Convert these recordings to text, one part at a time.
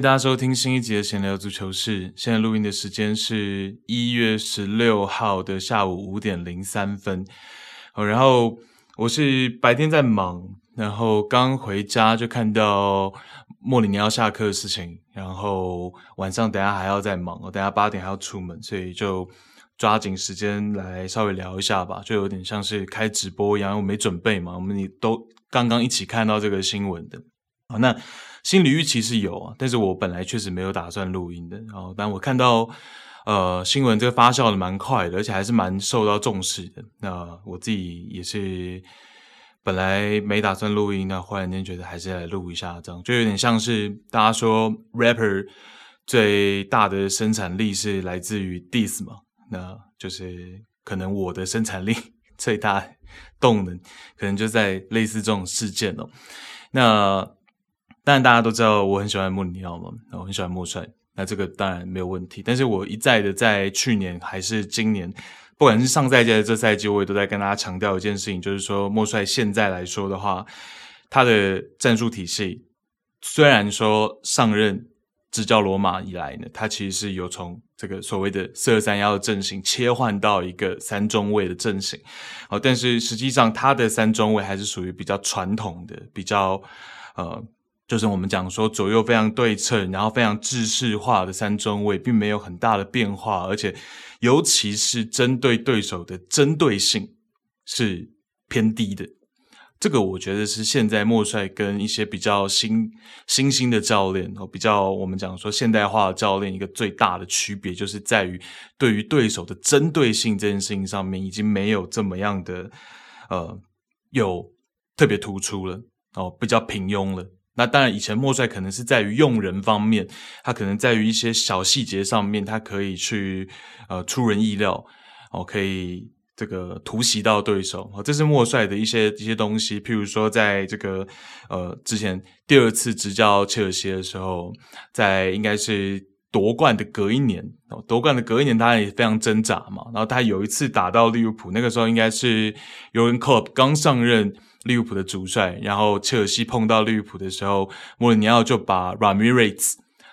大家收听新一集的闲聊足球室。现在录音的时间是一月十六号的下午五点零三分。哦，然后我是白天在忙，然后刚回家就看到莫里尼奥下课的事情，然后晚上等下还要再忙，我等下八点还要出门，所以就抓紧时间来稍微聊一下吧，就有点像是开直播一样，我没准备嘛，我们也都刚刚一起看到这个新闻的。好，那。心理预期是有啊，但是我本来确实没有打算录音的。然后，但我看到呃新闻这个发酵的蛮快的，而且还是蛮受到重视的。那我自己也是本来没打算录音，那忽然间觉得还是来录一下，这样就有点像是大家说 rapper 最大的生产力是来自于 diss 嘛，那就是可能我的生产力 最大动能可能就在类似这种事件哦。那。当然，大家都知道我很喜欢莫里尼奥嘛，我很喜欢莫帅，那这个当然没有问题。但是我一再的在去年还是今年，不管是上赛季还是这赛季，我也都在跟大家强调一件事情，就是说莫帅现在来说的话，他的战术体系虽然说上任执教罗马以来呢，他其实是有从这个所谓的四二三幺的阵型切换到一个三中卫的阵型，好，但是实际上他的三中卫还是属于比较传统的，比较呃。就是我们讲说左右非常对称，然后非常制式化的三中卫，并没有很大的变化，而且尤其是针对对手的针对性是偏低的。这个我觉得是现在莫帅跟一些比较新新兴的教练，哦比较我们讲说现代化的教练一个最大的区别，就是在于对于对手的针对性这件事情上面，已经没有这么样的呃有特别突出了哦，比较平庸了。那当然，以前莫帅可能是在于用人方面，他可能在于一些小细节上面，他可以去呃出人意料哦，可以这个突袭到对手哦，这是莫帅的一些一些东西。譬如说，在这个呃之前第二次执教切尔西的时候，在应该是夺冠的隔一年哦，夺冠的隔一年，他也非常挣扎嘛。然后他有一次打到利物浦，那个时候应该是尤文克洛刚上任。利物浦的主帅，然后切尔西碰到利物浦的时候，莫里尼奥就把 Ramirez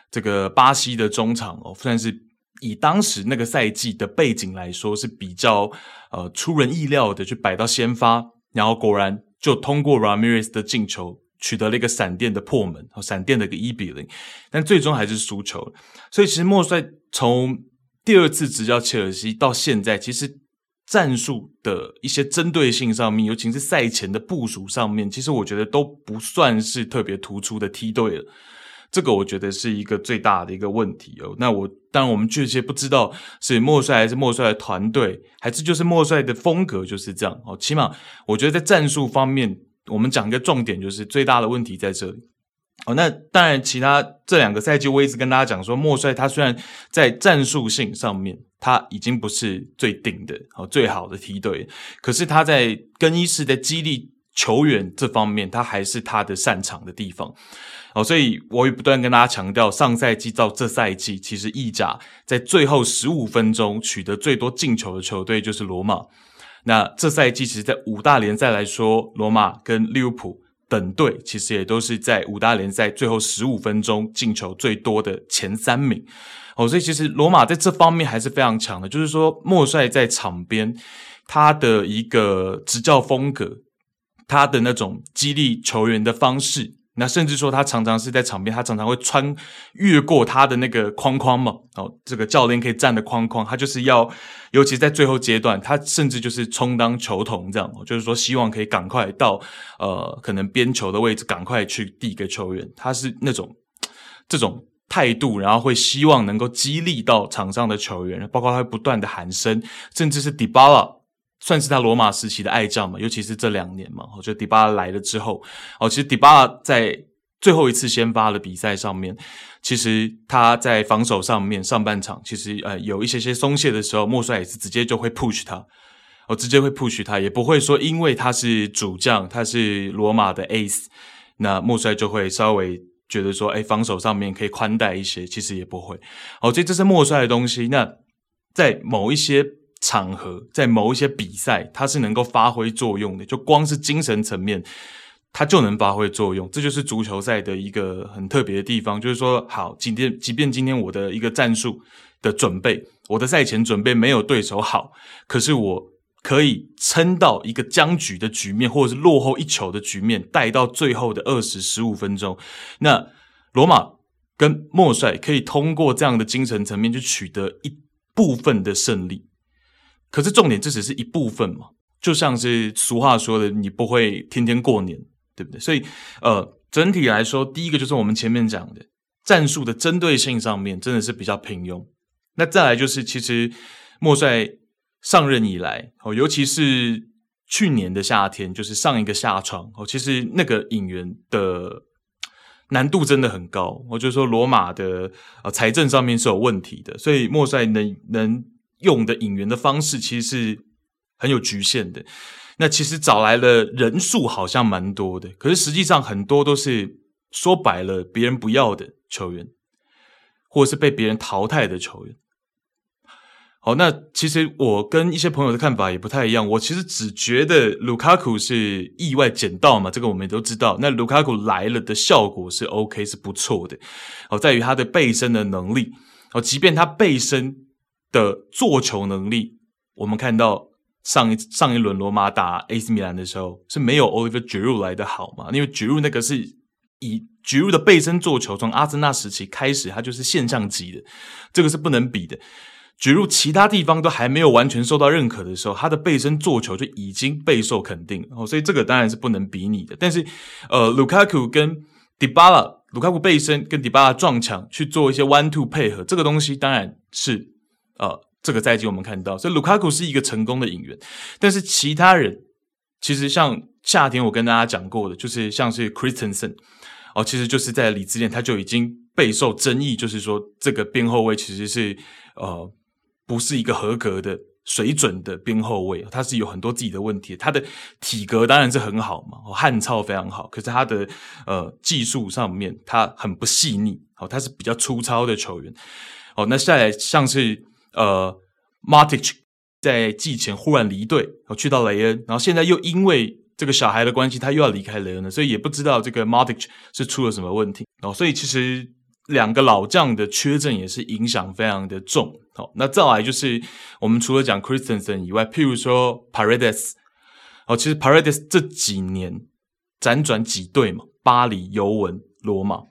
这个巴西的中场哦，算是以当时那个赛季的背景来说是比较呃出人意料的，去摆到先发，然后果然就通过 Ramirez 的进球取得了一个闪电的破门，闪电的一个一比零，但最终还是输球。所以其实莫帅从第二次执教切尔西到现在，其实。战术的一些针对性上面，尤其是赛前的部署上面，其实我觉得都不算是特别突出的梯队了。这个我觉得是一个最大的一个问题哦。那我当然我们确切不知道是莫帅还是莫帅的团队，还是就是莫帅的风格就是这样哦。起码我觉得在战术方面，我们讲一个重点，就是最大的问题在这里。哦，那当然，其他这两个赛季，我一直跟大家讲说，莫帅他虽然在战术性上面他已经不是最顶的、哦最好的梯队，可是他在更衣室的激励球员这方面，他还是他的擅长的地方。哦，所以我也不断跟大家强调，上赛季到这赛季，其实意甲在最后十五分钟取得最多进球的球队就是罗马。那这赛季其实，在五大联赛来说，罗马跟利物浦。本队其实也都是在五大联赛最后十五分钟进球最多的前三名哦，所以其实罗马在这方面还是非常强的。就是说，莫帅在场边他的一个执教风格，他的那种激励球员的方式。那甚至说，他常常是在场边，他常常会穿越过他的那个框框嘛，哦，这个教练可以站的框框，他就是要，尤其在最后阶段，他甚至就是充当球童这样，就是说希望可以赶快到呃可能边球的位置，赶快去递给球员，他是那种这种态度，然后会希望能够激励到场上的球员，包括他会不断的喊声，甚至是迪巴拉。算是他罗马时期的爱将嘛，尤其是这两年嘛，我觉得迪巴拉来了之后，哦，其实迪巴拉在最后一次先发的比赛上面，其实他在防守上面上半场其实呃有一些些松懈的时候，莫帅也是直接就会 push 他，哦，直接会 push 他，也不会说因为他是主将，他是罗马的 ace，那莫帅就会稍微觉得说，哎，防守上面可以宽待一些，其实也不会，哦，所以这是莫帅的东西。那在某一些。场合在某一些比赛，他是能够发挥作用的。就光是精神层面，它就能发挥作用。这就是足球赛的一个很特别的地方，就是说，好，今天即便今天我的一个战术的准备，我的赛前准备没有对手好，可是我可以撑到一个僵局的局面，或者是落后一球的局面，带到最后的二十十五分钟。那罗马跟莫帅可以通过这样的精神层面去取得一部分的胜利。可是重点，这只是一部分嘛，就像是俗话说的，你不会天天过年，对不对？所以，呃，整体来说，第一个就是我们前面讲的战术的针对性上面真的是比较平庸。那再来就是，其实莫帅。上任以来，哦，尤其是去年的夏天，就是上一个夏窗，哦，其实那个引援的难度真的很高。我就说罗马的呃财政上面是有问题的，所以莫帅能能用的引援的方式其实是很有局限的。那其实找来了人数好像蛮多的，可是实际上很多都是说白了别人不要的球员，或者是被别人淘汰的球员。好，那其实我跟一些朋友的看法也不太一样。我其实只觉得卢卡库是意外捡到嘛，这个我们也都知道。那卢卡库来了的效果是 OK，是不错的。哦，在于他的背身的能力。哦，即便他背身的做球能力，我们看到上一上一轮罗马打 AC 米兰的时候是没有 Oliver Giroud 来的好嘛？因为 Giroud 那个是以 Giroud 的背身做球，从阿森纳时期开始，他就是现象级的，这个是不能比的。举入其他地方都还没有完全受到认可的时候，他的背身做球就已经备受肯定哦，所以这个当然是不能比拟的。但是，呃，卢卡库跟迪巴拉，卢卡库背身跟迪巴拉撞墙去做一些 one two 配合，这个东西当然是呃这个赛季我们看到，所以卢卡库是一个成功的引援。但是其他人其实像夏天我跟大家讲过的，就是像是 Christensen 哦，其实就是在里之前他就已经备受争议，就是说这个边后卫其实是呃。不是一个合格的水准的边后卫，他是有很多自己的问题。他的体格当然是很好嘛，哦汉超非常好，可是他的呃技术上面他很不细腻，哦，他是比较粗糙的球员。哦，那下来像是呃 Matic 在季前忽然离队，哦，去到雷恩，然后现在又因为这个小孩的关系，他又要离开雷恩了，所以也不知道这个 Matic 是出了什么问题。哦，所以其实。两个老将的缺阵也是影响非常的重。好，那再来就是我们除了讲 Christensen 以外，譬如说 Paredes，哦，其实 Paredes 这几年辗转几队嘛，巴黎、尤文、罗马，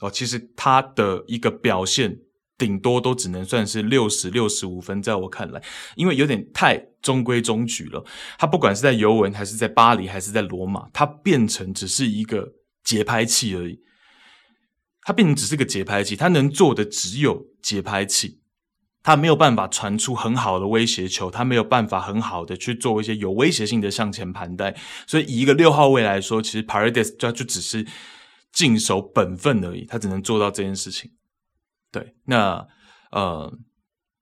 哦，其实他的一个表现顶多都只能算是六十六十五分，在我看来，因为有点太中规中矩了。他不管是在尤文还是在巴黎还是在罗马，他变成只是一个节拍器而已。他变成只是个节拍器，他能做的只有节拍器，他没有办法传出很好的威胁球，他没有办法很好的去做一些有威胁性的向前盘带，所以以一个六号位来说，其实 Paredes 就就只是尽守本分而已，他只能做到这件事情。对，那呃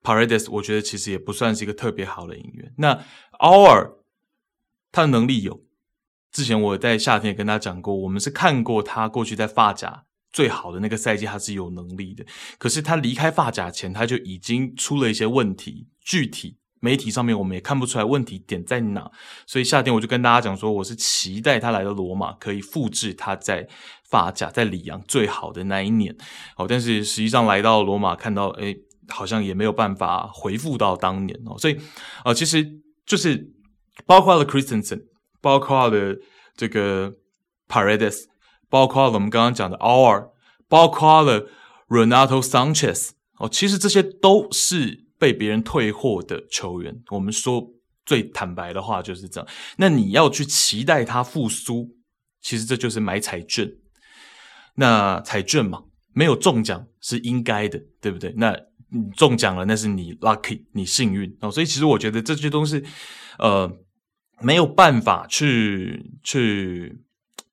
Paradis 我觉得其实也不算是一个特别好的演员。那 Our 他的能力有，之前我在夏天也跟他讲过，我们是看过他过去在发甲。最好的那个赛季，他是有能力的。可是他离开发甲前，他就已经出了一些问题。具体媒体上面我们也看不出来问题点在哪。所以夏天我就跟大家讲说，我是期待他来到罗马可以复制他在法甲在里昂最好的那一年。哦，但是实际上来到罗马看到，哎，好像也没有办法回复到当年哦。所以，呃，其实就是包括了 Christensen，包括了这个 Paredes。包括了我们刚刚讲的 Our，包括了 Renato Sanchez 哦，其实这些都是被别人退货的球员。我们说最坦白的话就是这样。那你要去期待他复苏，其实这就是买彩券。那彩券嘛，没有中奖是应该的，对不对？那你中奖了，那是你 lucky，你幸运哦。所以其实我觉得这些东西，呃，没有办法去去。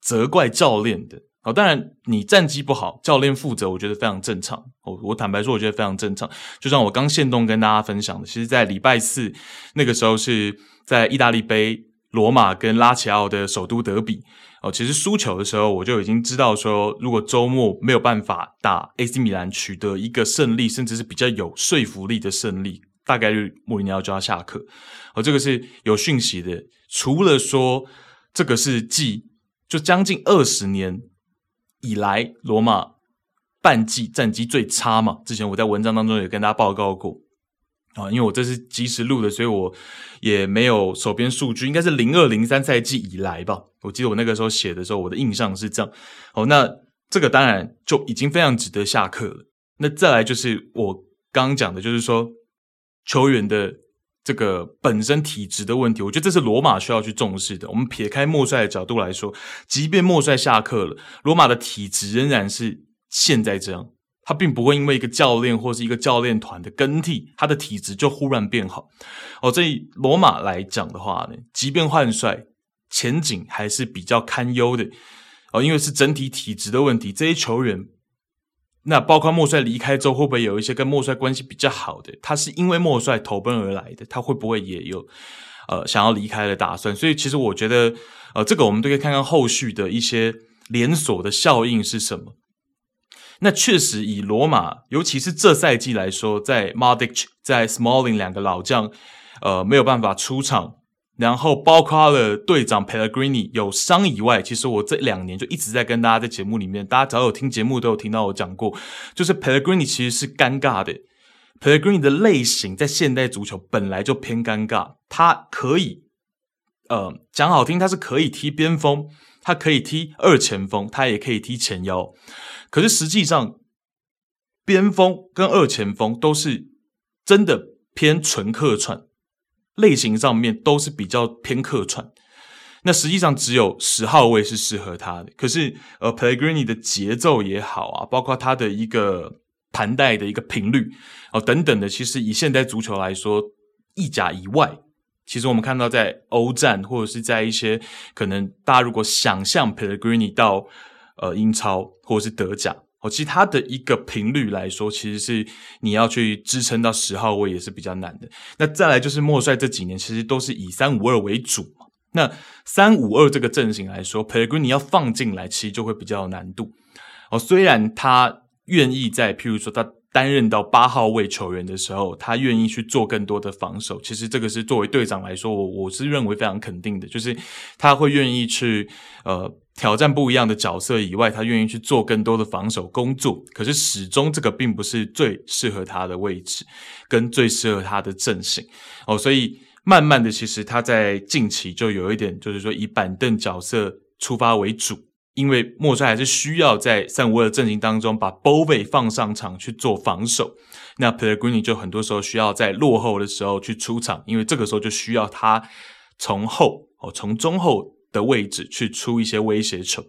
责怪教练的哦，当然你战绩不好，教练负责，我觉得非常正常。我我坦白说，我觉得非常正常。就像我刚现动跟大家分享的，其实，在礼拜四那个时候是在意大利杯，罗马跟拉齐奥的首都德比哦。其实输球的时候，我就已经知道说，如果周末没有办法打 AC 米兰取得一个胜利，甚至是比较有说服力的胜利，大概率穆里尼奥就要下课。哦，这个是有讯息的。除了说这个是继就将近二十年以来，罗马半季战绩最差嘛。之前我在文章当中也跟大家报告过啊，因为我这是即时录的，所以我也没有手边数据，应该是零二零三赛季以来吧。我记得我那个时候写的时候，我的印象是这样。哦，那这个当然就已经非常值得下课了。那再来就是我刚刚讲的，就是说球员的这个本身体质的问题，我觉得这是罗马需要去重视的。我们撇开莫帅的角度来说，即便莫帅下课了，罗马的体质仍然是现在这样，他并不会因为一个教练或是一个教练团的更替，他的体质就忽然变好。哦，这以罗马来讲的话呢，即便换帅，前景还是比较堪忧的。哦，因为是整体体质的问题，这些球员。那包括莫帅离开之后，会不会有一些跟莫帅关系比较好的？他是因为莫帅投奔而来的，他会不会也有呃想要离开的打算？所以其实我觉得，呃，这个我们都可以看看后续的一些连锁的效应是什么。那确实以罗马，尤其是这赛季来说，在 Modic 在 Smalling 两个老将，呃，没有办法出场。然后包括了队长 Pellegrini 有伤以外，其实我这两年就一直在跟大家在节目里面，大家只要有听节目都有听到我讲过，就是 Pellegrini 其实是尴尬的。Pellegrini 的类型在现代足球本来就偏尴尬，他可以，呃，讲好听，他是可以踢边锋，他可以踢二前锋，他也可以踢前腰，可是实际上边锋跟二前锋都是真的偏纯客串。类型上面都是比较偏客串，那实际上只有十号位是适合他的。可是，呃，Pellegrini 的节奏也好啊，包括他的一个盘带的一个频率哦等等的，其实以现代足球来说，意甲以外，其实我们看到在欧战或者是在一些可能大家如果想象 Pellegrini 到呃英超或者是德甲。哦，其实他的一个频率来说，其实是你要去支撑到十号位也是比较难的。那再来就是莫帅这几年其实都是以三五二为主嘛。那三五二这个阵型来说佩里你要放进来，其实就会比较有难度。哦，虽然他愿意在，譬如说他担任到八号位球员的时候，他愿意去做更多的防守。其实这个是作为队长来说，我我是认为非常肯定的，就是他会愿意去呃。挑战不一样的角色以外，他愿意去做更多的防守工作。可是始终这个并不是最适合他的位置，跟最适合他的阵型哦。所以慢慢的，其实他在近期就有一点，就是说以板凳角色出发为主，因为莫帅还是需要在三五二阵型当中把 Bove 放上场去做防守。那 Pellegrini 就很多时候需要在落后的时候去出场，因为这个时候就需要他从后哦，从中后。的位置去出一些威胁球，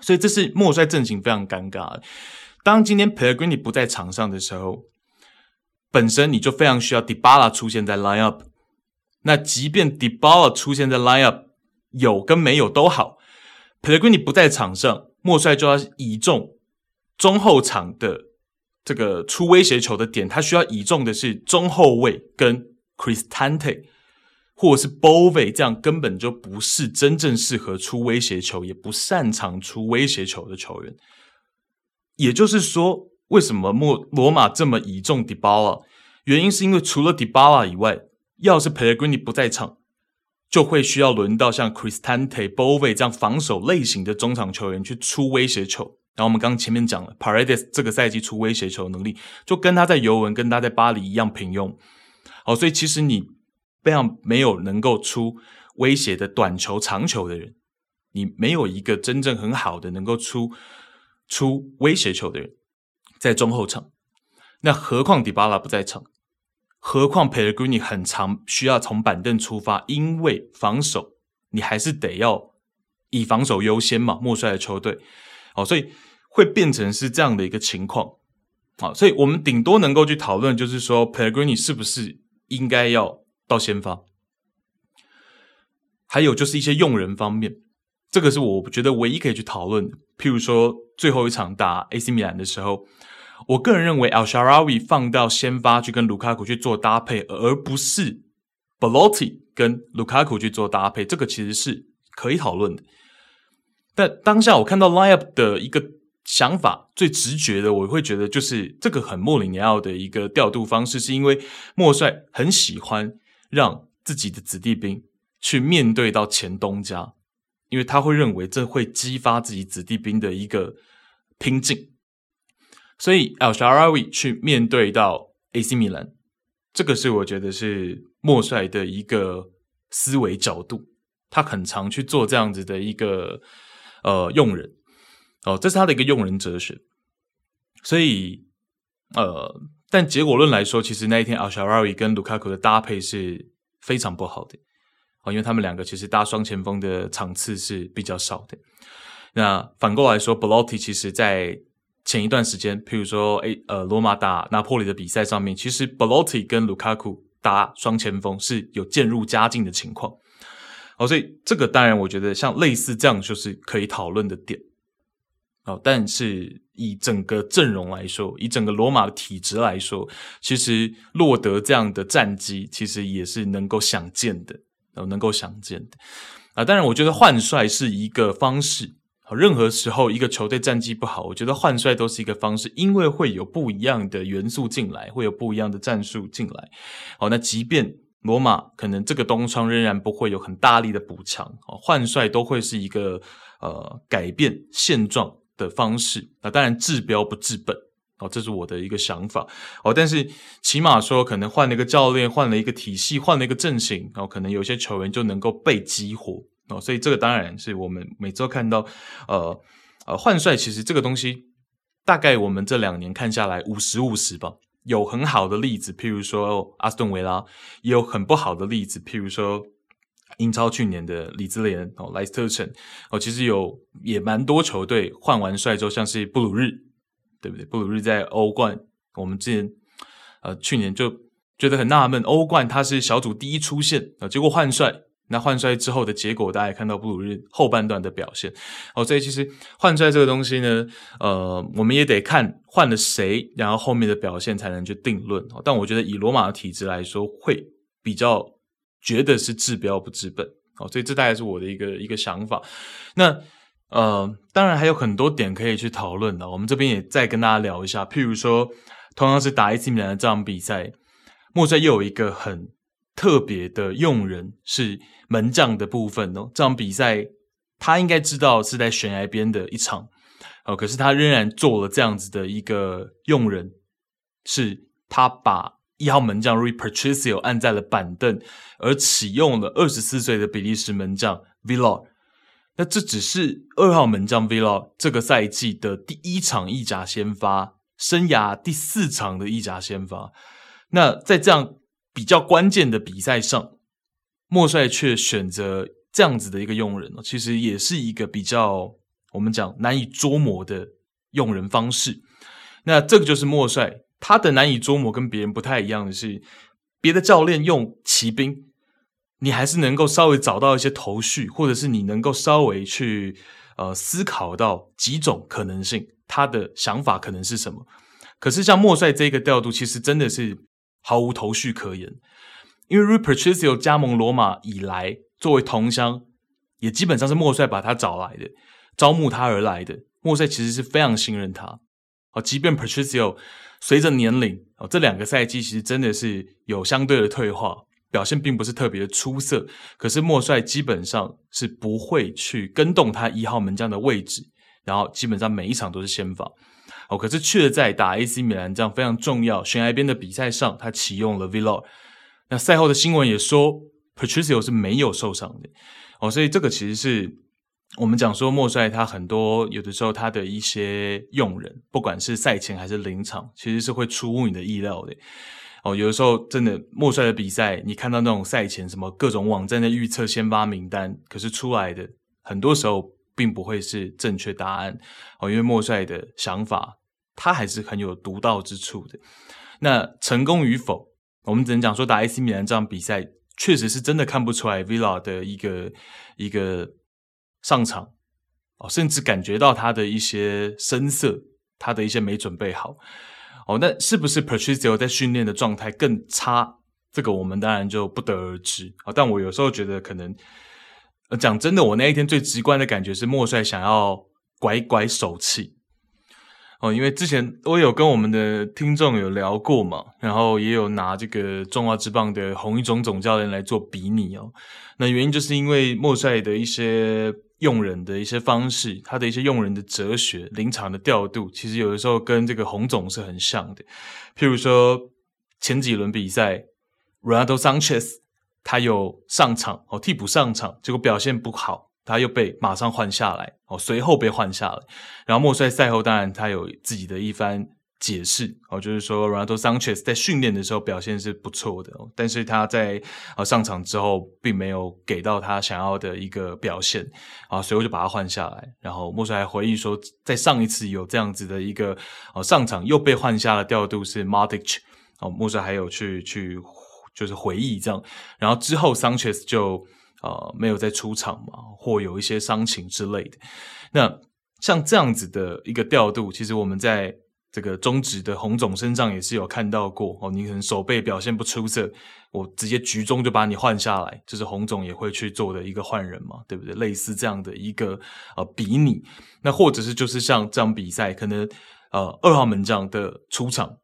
所以这是莫帅阵型非常尴尬。当今天 Pellegrini 不在场上的时候，本身你就非常需要 Dybala 出现在 line up。那即便 Dybala 出现在 line up，有跟没有都好，Pellegrini 不在场上，莫帅就要倚重中后场的这个出威胁球的点，他需要倚重的是中后卫跟 Cristante。或者是 Bove 这样根本就不是真正适合出威胁球，也不擅长出威胁球的球员。也就是说，为什么莫罗马这么倚重 Dybala？原因是因为除了 Dybala 以外，要是 Pellegrini 不在场，就会需要轮到像 Christante、Bove 这样防守类型的中场球员去出威胁球。然后我们刚前面讲了，Paredes 这个赛季出威胁球能力，就跟他在尤文、跟他在巴黎一样平庸。好，所以其实你。非常没有能够出威胁的短球、长球的人，你没有一个真正很好的能够出出威胁球的人在中后场。那何况迪巴拉不在场，何况佩雷格尼很常需要从板凳出发，因为防守你还是得要以防守优先嘛。莫帅的球队，哦，所以会变成是这样的一个情况。好，所以我们顶多能够去讨论，就是说佩雷格尼是不是应该要。到先发，还有就是一些用人方面，这个是我觉得唯一可以去讨论的。譬如说，最后一场打 AC 米兰的时候，我个人认为 Al Sharawi 放到先发去跟卢卡库去做搭配，而不是 Belotti 跟卢卡库去做搭配，这个其实是可以讨论的。但当下我看到 Lineup 的一个想法，最直觉的，我会觉得就是这个很莫里尼奥的一个调度方式，是因为莫帅很喜欢。让自己的子弟兵去面对到前东家，因为他会认为这会激发自己子弟兵的一个拼劲，所以 El-Shaarawy 去面对到 AC 米兰，这个是我觉得是莫帅的一个思维角度，他很常去做这样子的一个呃用人。哦，这是他的一个用人哲学，所以呃，但结果论来说，其实那一天阿尔沙瓦伊跟卢卡库的搭配是非常不好的。哦，因为他们两个其实搭双前锋的场次是比较少的。那反过来说，Belotti 其实在前一段时间，譬如说，诶，呃，罗马打拿破里的比赛上面，其实 Belotti 跟卢卡库搭双前锋是有渐入佳境的情况。哦，所以这个当然，我觉得像类似这样就是可以讨论的点。哦，但是以整个阵容来说，以整个罗马的体质来说，其实落得这样的战绩，其实也是能够想见的。哦能够想见的啊，当然，我觉得换帅是一个方式。任何时候，一个球队战绩不好，我觉得换帅都是一个方式，因为会有不一样的元素进来，会有不一样的战术进来。好，那即便罗马可能这个冬窗仍然不会有很大力的补强，换帅都会是一个呃改变现状的方式。那当然，治标不治本。哦，这是我的一个想法哦，但是起码说，可能换了一个教练，换了一个体系，换了一个阵型，哦，可能有些球员就能够被激活哦，所以这个当然是我们每周看到，呃呃，换帅其实这个东西，大概我们这两年看下来五十五十吧，有很好的例子，譬如说阿斯顿维拉，也有很不好的例子，譬如说英超去年的李兹联哦，莱斯特城哦，其实有也蛮多球队换完帅之后，像是布鲁日。对不对？布鲁日在欧冠，我们之前呃去年就觉得很纳闷，欧冠他是小组第一出现啊、结果换帅，那换帅之后的结果，大家也看到布鲁日后半段的表现哦。所以其实换帅这个东西呢，呃，我们也得看换了谁，然后后面的表现才能去定论。哦、但我觉得以罗马的体质来说，会比较觉得是治标不治本。哦，所以这大概是我的一个一个想法。那。呃，当然还有很多点可以去讨论的。我们这边也再跟大家聊一下，譬如说，同样是打 AC 米兰的这场比赛，莫帅又有一个很特别的用人，是门将的部分哦。这场比赛他应该知道是在悬崖边的一场，哦，可是他仍然做了这样子的一个用人，是他把一号门将 Rui Patricio 按在了板凳，而启用了二十四岁的比利时门将 Villar。那这只是二号门将 Villar 这个赛季的第一场意甲先发，生涯第四场的意甲先发。那在这样比较关键的比赛上，莫帅却选择这样子的一个用人，其实也是一个比较我们讲难以捉摸的用人方式。那这个就是莫帅，他的难以捉摸跟别人不太一样的是，别的教练用骑兵。你还是能够稍微找到一些头绪，或者是你能够稍微去呃思考到几种可能性，他的想法可能是什么？可是像莫帅这个调度，其实真的是毫无头绪可言。因为 Rui Patricio 加盟罗马以来，作为同乡，也基本上是莫帅把他找来的，招募他而来的。莫帅其实是非常信任他。啊，即便 Patricio 随着年龄哦，这两个赛季其实真的是有相对的退化。表现并不是特别的出色，可是莫帅基本上是不会去跟动他一号门将的位置，然后基本上每一场都是先发。哦，可是却在打 AC 米兰这样非常重要悬崖边的比赛上，他启用了 Villa。那赛后的新闻也说，Patricio 是没有受伤的。哦，所以这个其实是我们讲说莫帅他很多有的时候他的一些用人，不管是赛前还是临场，其实是会出乎你的意料的。哦，有的时候真的莫帅的比赛，你看到那种赛前什么各种网站的预测先发名单，可是出来的很多时候并不会是正确答案。哦，因为莫帅的想法，他还是很有独到之处的。那成功与否，我们只能讲说打 AC 米兰这场比赛，确实是真的看不出来 Villa 的一个一个上场，哦，甚至感觉到他的一些声色，他的一些没准备好。哦，那是不是 Patricio 在训练的状态更差？这个我们当然就不得而知啊。但我有时候觉得，可能讲真的，我那一天最直观的感觉是莫帅想要拐拐手气。哦，因为之前我有跟我们的听众有聊过嘛，然后也有拿这个中华职棒的洪一中总教练来做比拟哦。那原因就是因为莫帅的一些用人的一些方式，他的一些用人的哲学、临场的调度，其实有的时候跟这个洪总是很像的。譬如说前几轮比赛，Ronaldo Sanchez 他有上场哦，替补上场，结果表现不好，他又被马上换下来哦，随后被换下来。然后莫帅赛后当然他有自己的一番。解释哦，就是说，Ronaldo Sanchez 在训练的时候表现是不错的，但是他在呃上场之后并没有给到他想要的一个表现啊，所以我就把他换下来。然后莫帅还回忆说，在上一次有这样子的一个呃上场又被换下的调度是 Modric 哦，莫帅还有去去就是回忆这样，然后之后 Sanchez 就呃没有再出场嘛，或有一些伤情之类的。那像这样子的一个调度，其实我们在这个中指的洪总身上也是有看到过哦，你可能手背表现不出色，我直接局中就把你换下来，就是洪总也会去做的一个换人嘛，对不对？类似这样的一个呃比拟，那或者是就是像这场比赛，可能呃二号门将的出场，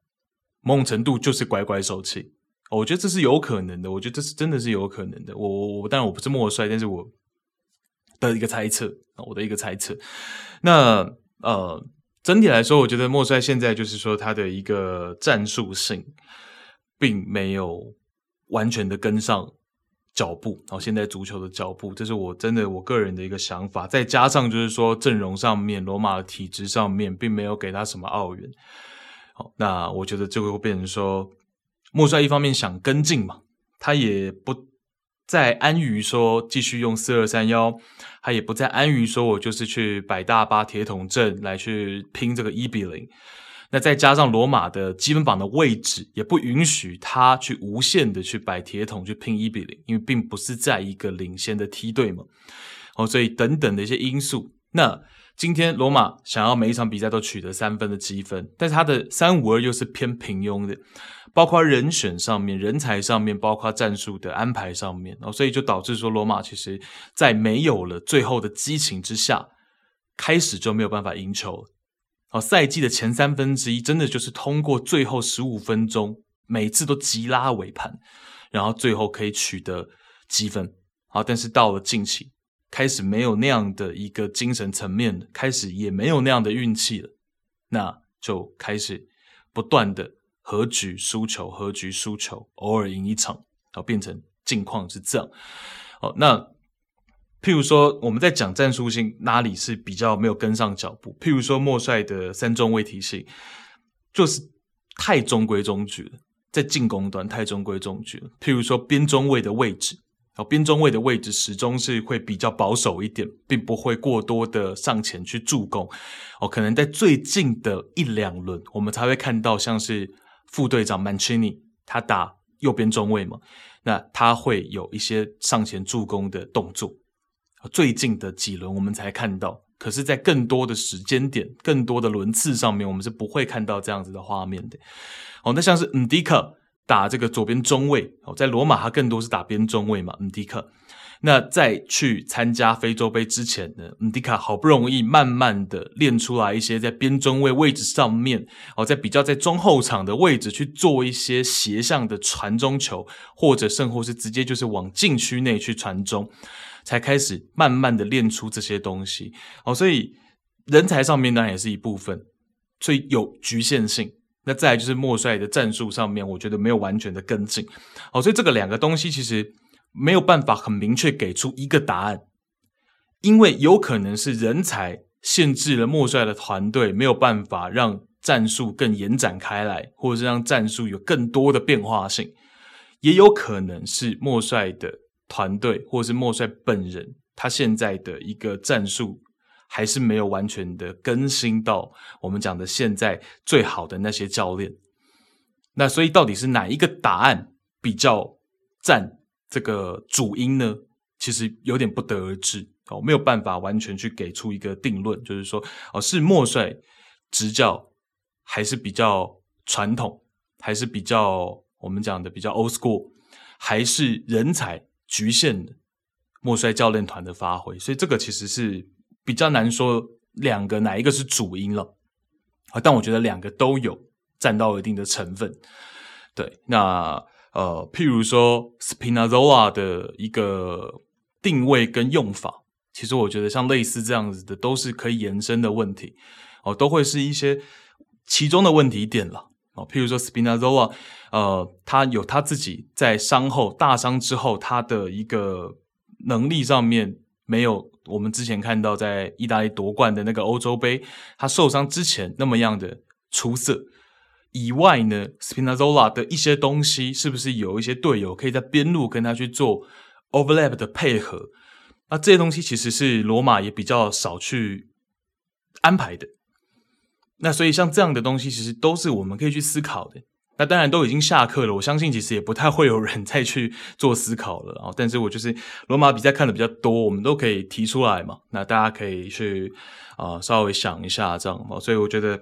某种程度就是拐拐手气，我觉得这是有可能的，我觉得这是真的是有可能的。我我我当然我不是莫帅，但是我的一个猜测，我的一个猜测，那呃。整体来说，我觉得莫帅现在就是说他的一个战术性并没有完全的跟上脚步，然后现在足球的脚步，这是我真的我个人的一个想法。再加上就是说阵容上面，罗马的体质上面并没有给他什么奥援，好，那我觉得就会变成说莫帅一方面想跟进嘛，他也不。再安于说继续用四二三幺，他也不再安于说我就是去摆大巴铁桶阵来去拼这个一比零。那再加上罗马的积分榜的位置也不允许他去无限的去摆铁桶去拼一比零，因为并不是在一个领先的梯队嘛。哦，所以等等的一些因素，那今天罗马想要每一场比赛都取得三分的积分，但是他的三五二又是偏平庸的。包括人选上面、人才上面，包括战术的安排上面，哦，所以就导致说罗马其实，在没有了最后的激情之下，开始就没有办法赢球了。哦，赛季的前三分之一，真的就是通过最后十五分钟，每次都急拉尾盘，然后最后可以取得积分。好，但是到了近期，开始没有那样的一个精神层面，开始也没有那样的运气了，那就开始不断的。和局输球，和局输球，偶尔赢一场，好，变成境况是这样。好，那譬如说我们在讲战术性哪里是比较没有跟上脚步？譬如说莫帅的三中卫体系就是太中规中矩了，在进攻端太中规中矩了。譬如说边中卫的位置，哦，边中卫的位置始终是会比较保守一点，并不会过多的上前去助攻。哦，可能在最近的一两轮，我们才会看到像是。副队长曼奇尼他打右边中卫嘛，那他会有一些上前助攻的动作。最近的几轮我们才看到，可是，在更多的时间点、更多的轮次上面，我们是不会看到这样子的画面的。哦，那像是恩迪克打这个左边中卫，哦，在罗马他更多是打边中卫嘛，恩迪克。那在去参加非洲杯之前呢，恩迪卡好不容易慢慢的练出来一些在边中位位置上面，哦，在比较在中后场的位置去做一些斜向的传中球，或者甚或是直接就是往禁区内去传中，才开始慢慢的练出这些东西。哦，所以人才上面当然也是一部分，所以有局限性。那再来就是莫帅的战术上面，我觉得没有完全的跟进。哦，所以这个两个东西其实。没有办法很明确给出一个答案，因为有可能是人才限制了莫帅的团队，没有办法让战术更延展开来，或者是让战术有更多的变化性；也有可能是莫帅的团队，或者是莫帅本人，他现在的一个战术还是没有完全的更新到我们讲的现在最好的那些教练。那所以到底是哪一个答案比较赞？这个主因呢，其实有点不得而知哦，没有办法完全去给出一个定论，就是说哦，是莫帅执教还是比较传统，还是比较我们讲的比较 old school，还是人才局限的莫帅教练团的发挥，所以这个其实是比较难说两个哪一个是主因了啊，但我觉得两个都有占到一定的成分，对，那。呃，譬如说，Spina Zola 的一个定位跟用法，其实我觉得像类似这样子的，都是可以延伸的问题哦，都会是一些其中的问题点了哦。譬如说，Spina Zola，呃，他有他自己在伤后大伤之后，他的一个能力上面没有我们之前看到在意大利夺冠的那个欧洲杯，他受伤之前那么样的出色。以外呢，Spina Zola 的一些东西是不是有一些队友可以在边路跟他去做 overlap 的配合？那这些东西其实是罗马也比较少去安排的。那所以像这样的东西，其实都是我们可以去思考的。那当然都已经下课了，我相信其实也不太会有人再去做思考了啊。但是我就是罗马比赛看的比较多，我们都可以提出来嘛。那大家可以去啊、稍微想一下这样嘛。所以我觉得。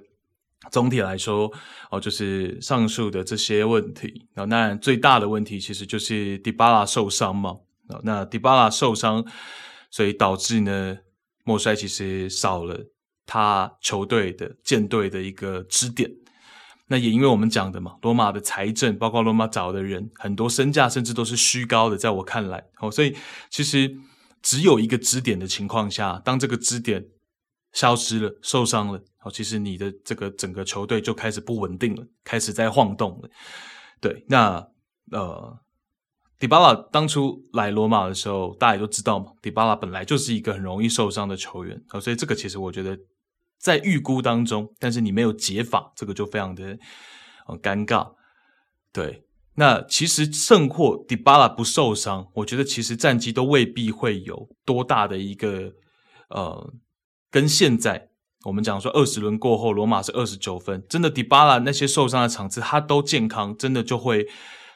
总体来说，哦，就是上述的这些问题。那当然最大的问题其实就是迪巴拉受伤嘛。那迪巴拉受伤，所以导致呢，莫帅其实少了他球队的舰队的一个支点。那也因为我们讲的嘛，罗马的财政，包括罗马找的人，很多身价甚至都是虚高的。在我看来，哦，所以其实只有一个支点的情况下，当这个支点。消失了，受伤了，好，其实你的这个整个球队就开始不稳定了，开始在晃动了。对，那呃，迪巴拉当初来罗马的时候，大家也都知道嘛，迪巴拉本来就是一个很容易受伤的球员，好，所以这个其实我觉得在预估当中，但是你没有解法，这个就非常的呃尴尬。对，那其实胜过迪巴拉不受伤，我觉得其实战绩都未必会有多大的一个呃。跟现在我们讲说二十轮过后，罗马是二十九分，真的迪巴拉那些受伤的场次，他都健康，真的就会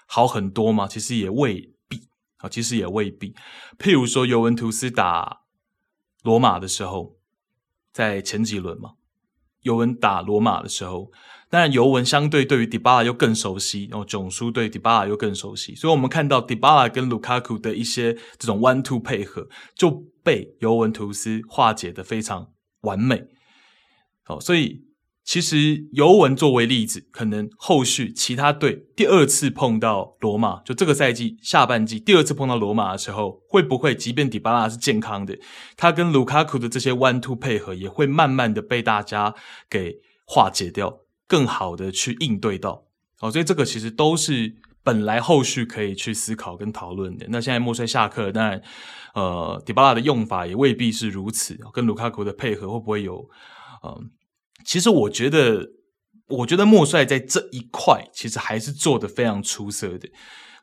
好很多吗？其实也未必啊，其实也未必。譬如说尤文图斯打罗马的时候，在前几轮嘛，尤文打罗马的时候，当然尤文相对对于迪巴拉又更熟悉，然后囧叔对迪巴拉又更熟悉，所以我们看到迪巴拉跟卢卡库的一些这种 one two 配合就。被尤文图斯化解的非常完美，哦，所以其实尤文作为例子，可能后续其他队第二次碰到罗马，就这个赛季下半季第二次碰到罗马的时候，会不会即便迪巴拉是健康的，他跟卢卡库的这些 one two 配合也会慢慢的被大家给化解掉，更好的去应对到，好，所以这个其实都是。本来后续可以去思考跟讨论的，那现在莫帅下课，当然，呃，迪巴拉的用法也未必是如此，跟卢卡库的配合会不会有？嗯、呃，其实我觉得，我觉得莫帅在这一块其实还是做得非常出色的，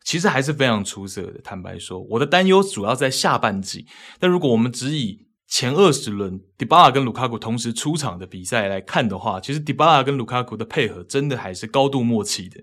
其实还是非常出色的。坦白说，我的担忧主要在下半季。但如果我们只以前二十轮迪巴拉跟卢卡库同时出场的比赛来看的话，其实迪巴拉跟卢卡库的配合真的还是高度默契的。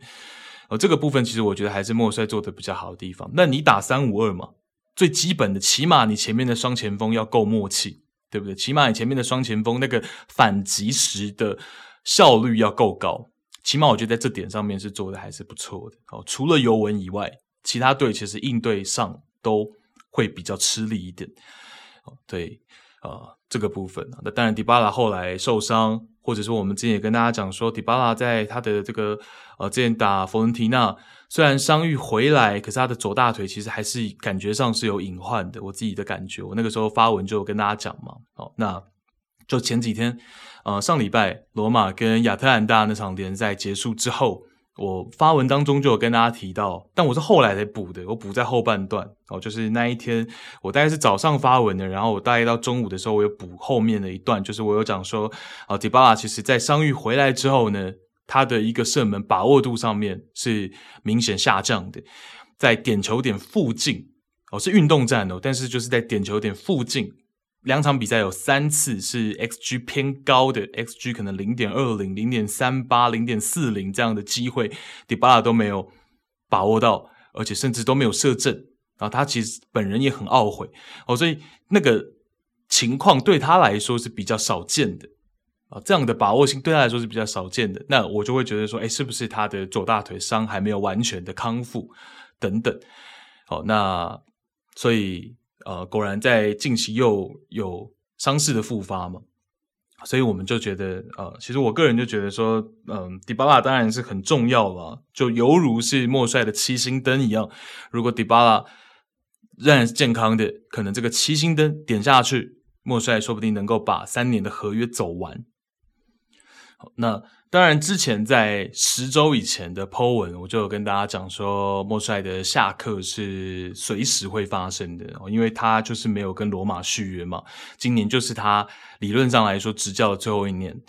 呃，这个部分其实我觉得还是莫帅做的比较好的地方。那你打三五二嘛，最基本的，起码你前面的双前锋要够默契，对不对？起码你前面的双前锋那个反击时的效率要够高。起码我觉得在这点上面是做的还是不错的。哦，除了尤文以外，其他队其实应对上都会比较吃力一点。哦，对，呃，这个部分。那当然，迪巴拉后来受伤。或者说，我们之前也跟大家讲说，迪巴拉在他的这个呃，之前打佛伦提娜，虽然伤愈回来，可是他的左大腿其实还是感觉上是有隐患的。我自己的感觉，我那个时候发文就跟大家讲嘛。哦，那就前几天，呃，上礼拜罗马跟亚特兰大那场联赛结束之后。我发文当中就有跟大家提到，但我是后来才补的，我补在后半段哦，就是那一天我大概是早上发文的，然后我大概到中午的时候，我有补后面的一段，就是我有讲说，啊，迪巴拉其实在伤愈回来之后呢，他的一个射门把握度上面是明显下降的，在点球点附近哦，是运动战哦，但是就是在点球点附近。两场比赛有三次是 xG 偏高的，xG 可能零点二零、零点三八、零点四零这样的机会，迪巴拉都没有把握到，而且甚至都没有射正。然后他其实本人也很懊悔哦，所以那个情况对他来说是比较少见的啊，这样的把握性对他来说是比较少见的。那我就会觉得说，哎，是不是他的左大腿伤还没有完全的康复等等？好，那所以。呃，果然在近期又有伤势的复发嘛，所以我们就觉得，呃，其实我个人就觉得说，嗯、迪巴拉当然是很重要了，就犹如是莫帅的七星灯一样。如果迪巴拉仍然是健康的，可能这个七星灯点下去，莫帅说不定能够把三年的合约走完。那当然之前在十周以前的 Po 文，我就有跟大家讲说，莫帅的下课是随时会发生的，因为他就是没有跟罗马续约嘛，今年就是他理论上来说执教的最后一年。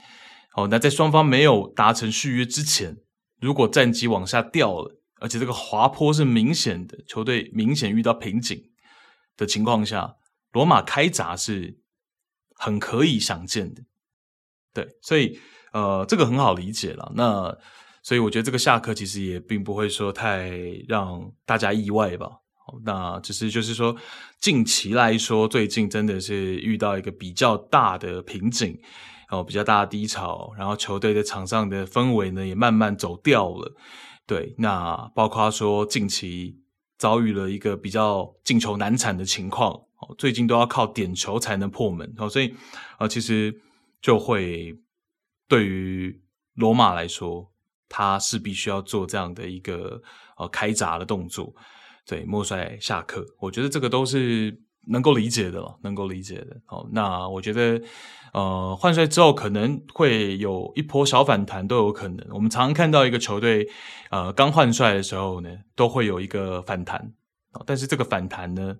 好，那在双方没有达成续约之前，如果战绩往下掉了，而且这个滑坡是明显的，球队明显遇到瓶颈的情况下，罗马开闸是很可以想见的。对，所以呃，这个很好理解了。那所以我觉得这个下课其实也并不会说太让大家意外吧。那只是就是说，近期来说，最近真的是遇到一个比较大的瓶颈，然哦，比较大的低潮，然后球队在场上的氛围呢也慢慢走掉了。对，那包括说近期遭遇了一个比较进球难产的情况，哦，最近都要靠点球才能破门，哦，所以呃，其实就会对于罗马来说，他是必须要做这样的一个呃开闸的动作，对，莫帅下课，我觉得这个都是能够理解的了，能够理解的。好，那我觉得。呃，换帅之后可能会有一波小反弹，都有可能。我们常常看到一个球队，呃，刚换帅的时候呢，都会有一个反弹，但是这个反弹呢，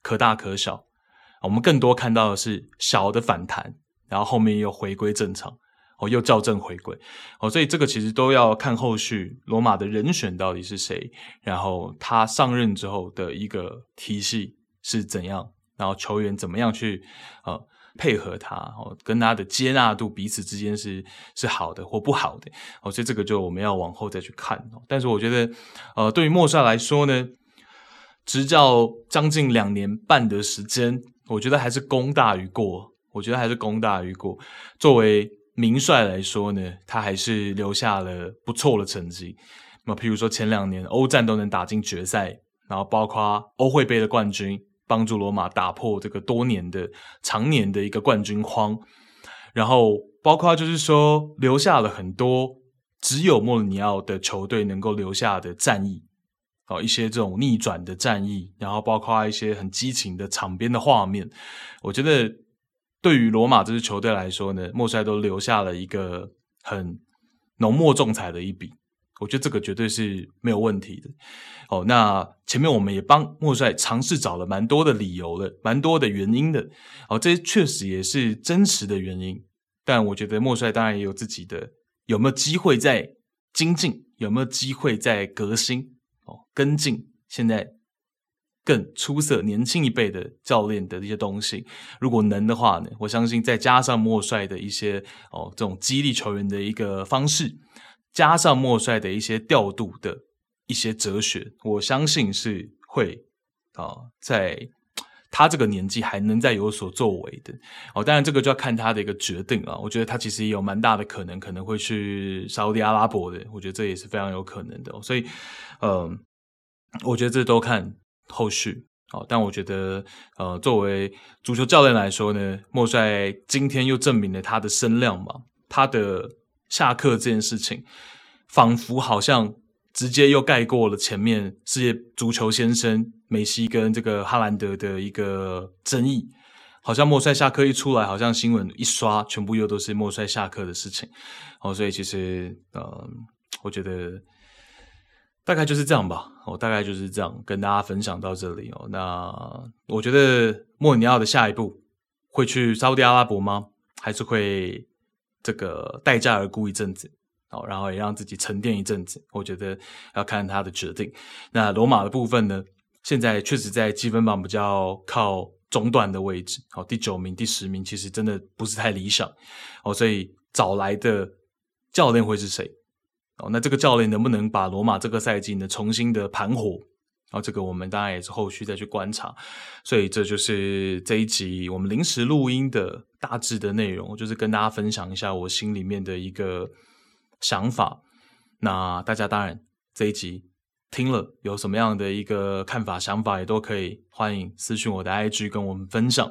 可大可小。我们更多看到的是小的反弹，然后后面又回归正常，哦，又校正回归，哦，所以这个其实都要看后续罗马的人选到底是谁，然后他上任之后的一个体系是怎样，然后球员怎么样去，呃。配合他哦，跟他的接纳度彼此之间是是好的或不好的哦，所以这个就我们要往后再去看哦。但是我觉得，呃，对于莫帅来说呢，执教将近两年半的时间，我觉得还是功大于过。我觉得还是功大于过。作为名帅来说呢，他还是留下了不错的成绩。那么，譬如说前两年欧战都能打进决赛，然后包括欧会杯的冠军。帮助罗马打破这个多年的、常年的一个冠军荒，然后包括就是说留下了很多只有莫里尼奥的球队能够留下的战役，哦，一些这种逆转的战役，然后包括一些很激情的场边的画面，我觉得对于罗马这支球队来说呢，莫帅都留下了一个很浓墨重彩的一笔。我觉得这个绝对是没有问题的。哦，那前面我们也帮莫帅尝试找了蛮多的理由的，蛮多的原因的。哦，这确实也是真实的原因。但我觉得莫帅当然也有自己的，有没有机会再精进，有没有机会再革新？哦，跟进现在更出色、年轻一辈的教练的一些东西。如果能的话呢，我相信再加上莫帅的一些哦，这种激励球员的一个方式。加上莫帅的一些调度的一些哲学，我相信是会啊、在 他这个年纪还能再有所作为的哦。当然，这个就要看他的一个决定啊。我觉得他其实也有蛮大的可能，可能会去沙乌地阿拉伯的。我觉得这也是非常有可能的。所以，嗯、呃，我觉得这都看后续。哦，但我觉得，呃，作为足球教练来说呢，莫帅今天又证明了他的声量嘛，他的。下课这件事情，仿佛好像直接又盖过了前面世界足球先生梅西跟这个哈兰德的一个争议。好像莫帅下课一出来，好像新闻一刷，全部又都是莫帅下课的事情。哦，所以其实，呃，我觉得大概就是这样吧。我、大概就是这样跟大家分享到这里哦。那我觉得莫里尼奥的下一步会去沙乌地阿拉伯吗？还是会？这个待价而沽一阵子，好，然后也让自己沉淀一阵子。我觉得要看他的决定。那罗马的部分呢？现在确实在积分榜比较靠中段的位置，好，第九名、第十名，其实真的不是太理想。哦，所以找来的教练会是谁？那这个教练能不能把罗马这个赛季呢重新的盘活？然后这个我们当然也是后续再去观察，所以这就是这一集我们临时录音的大致的内容，就是跟大家分享一下我心里面的一个想法。那大家当然这一集听了有什么样的一个看法、想法，也都可以欢迎私讯我的 IG 跟我们分享。